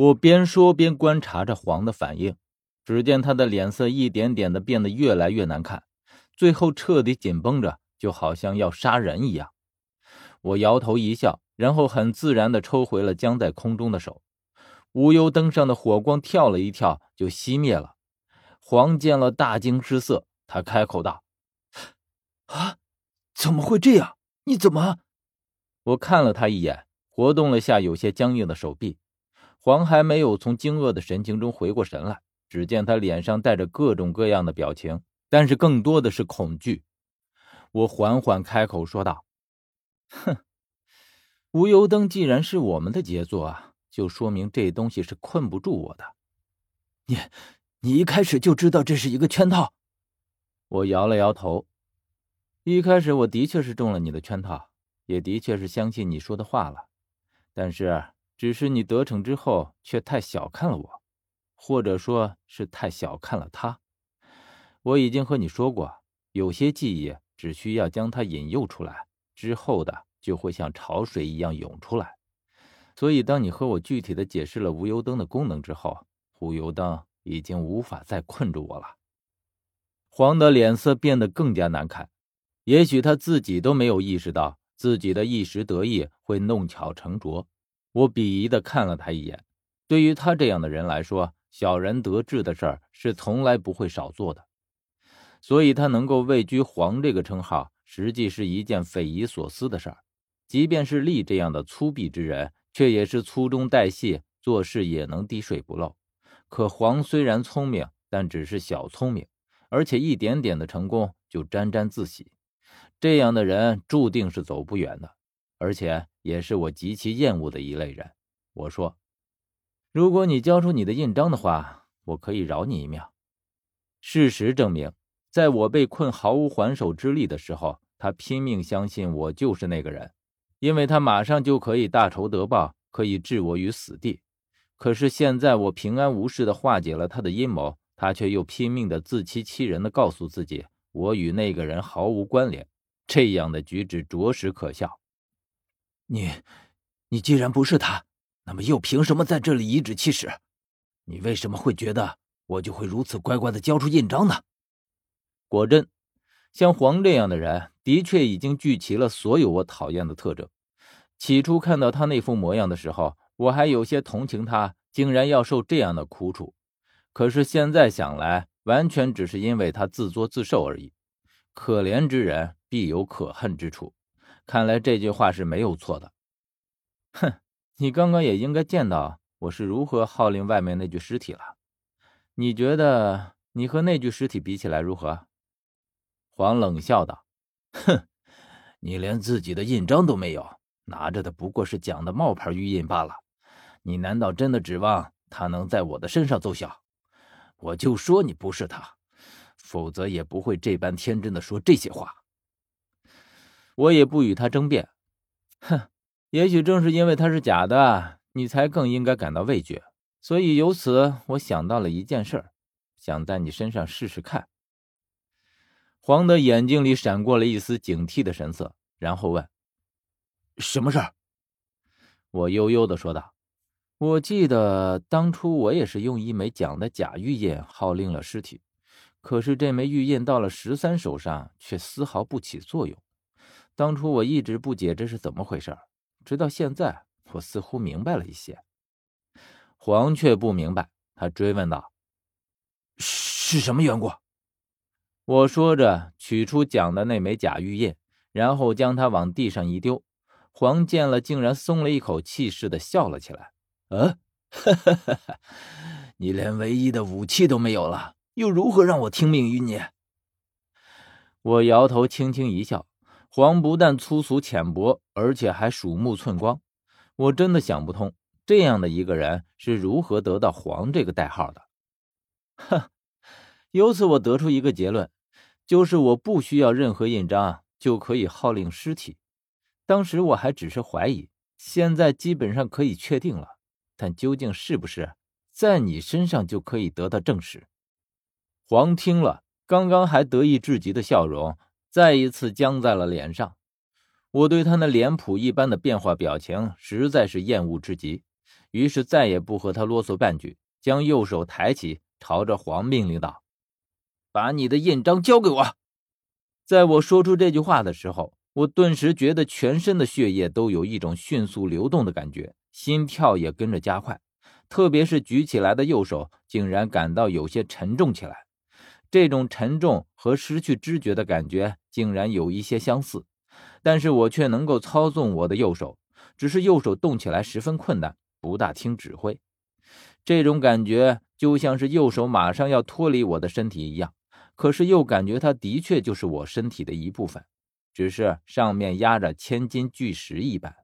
我边说边观察着黄的反应，只见他的脸色一点点的变得越来越难看，最后彻底紧绷着，就好像要杀人一样。我摇头一笑，然后很自然的抽回了僵在空中的手。无忧灯上的火光跳了一跳，就熄灭了。黄见了，大惊失色，他开口道：“啊，怎么会这样？你怎么？”我看了他一眼，活动了下有些僵硬的手臂。黄还没有从惊愕的神情中回过神来，只见他脸上带着各种各样的表情，但是更多的是恐惧。我缓缓开口说道：“哼，无忧灯既然是我们的杰作啊，就说明这东西是困不住我的。你，你一开始就知道这是一个圈套？”我摇了摇头。一开始我的确是中了你的圈套，也的确是相信你说的话了，但是。只是你得逞之后，却太小看了我，或者说是太小看了他。我已经和你说过，有些记忆只需要将它引诱出来，之后的就会像潮水一样涌出来。所以，当你和我具体的解释了无油灯的功能之后，无油灯已经无法再困住我了。黄的脸色变得更加难看，也许他自己都没有意识到自己的一时得意会弄巧成拙。我鄙夷的看了他一眼。对于他这样的人来说，小人得志的事儿是从来不会少做的。所以他能够位居“皇”这个称号，实际是一件匪夷所思的事儿。即便是厉这样的粗鄙之人，却也是粗中带细，做事也能滴水不漏。可黄虽然聪明，但只是小聪明，而且一点点的成功就沾沾自喜。这样的人注定是走不远的。而且也是我极其厌恶的一类人。我说：“如果你交出你的印章的话，我可以饶你一命。”事实证明，在我被困毫无还手之力的时候，他拼命相信我就是那个人，因为他马上就可以大仇得报，可以置我于死地。可是现在我平安无事的化解了他的阴谋，他却又拼命的自欺欺人的告诉自己，我与那个人毫无关联。这样的举止着实可笑。你，你既然不是他，那么又凭什么在这里颐指气使？你为什么会觉得我就会如此乖乖的交出印章呢？果真，像黄这样的人，的确已经聚齐了所有我讨厌的特征。起初看到他那副模样的时候，我还有些同情他，竟然要受这样的苦楚。可是现在想来，完全只是因为他自作自受而已。可怜之人必有可恨之处。看来这句话是没有错的。哼，你刚刚也应该见到我是如何号令外面那具尸体了。你觉得你和那具尸体比起来如何？黄冷笑道：“哼，你连自己的印章都没有，拿着的不过是蒋的冒牌玉印罢了。你难道真的指望他能在我的身上奏效？我就说你不是他，否则也不会这般天真的说这些话。”我也不与他争辩，哼，也许正是因为他是假的，你才更应该感到畏惧。所以由此，我想到了一件事，想在你身上试试看。黄的眼睛里闪过了一丝警惕的神色，然后问：“什么事儿？”我悠悠的说道：“我记得当初我也是用一枚蒋的假玉印号令了尸体，可是这枚玉印到了十三手上，却丝毫不起作用。”当初我一直不解这是怎么回事，直到现在，我似乎明白了一些。黄却不明白，他追问道：“是什么缘故？”我说着，取出蒋的那枚假玉印，然后将它往地上一丢。黄见了，竟然松了一口气似的笑了起来：“嗯，哈哈哈哈！你连唯一的武器都没有了，又如何让我听命于你？”我摇头，轻轻一笑。黄不但粗俗浅薄，而且还鼠目寸光。我真的想不通，这样的一个人是如何得到“黄”这个代号的。哼！由此我得出一个结论，就是我不需要任何印章就可以号令尸体。当时我还只是怀疑，现在基本上可以确定了。但究竟是不是在你身上就可以得到证实？黄听了，刚刚还得意至极的笑容。再一次僵在了脸上，我对他那脸谱一般的变化表情实在是厌恶至极。于是再也不和他啰嗦半句，将右手抬起，朝着黄命令道：“把你的印章交给我。”在我说出这句话的时候，我顿时觉得全身的血液都有一种迅速流动的感觉，心跳也跟着加快。特别是举起来的右手，竟然感到有些沉重起来。这种沉重和失去知觉的感觉竟然有一些相似，但是我却能够操纵我的右手，只是右手动起来十分困难，不大听指挥。这种感觉就像是右手马上要脱离我的身体一样，可是又感觉它的确就是我身体的一部分，只是上面压着千斤巨石一般。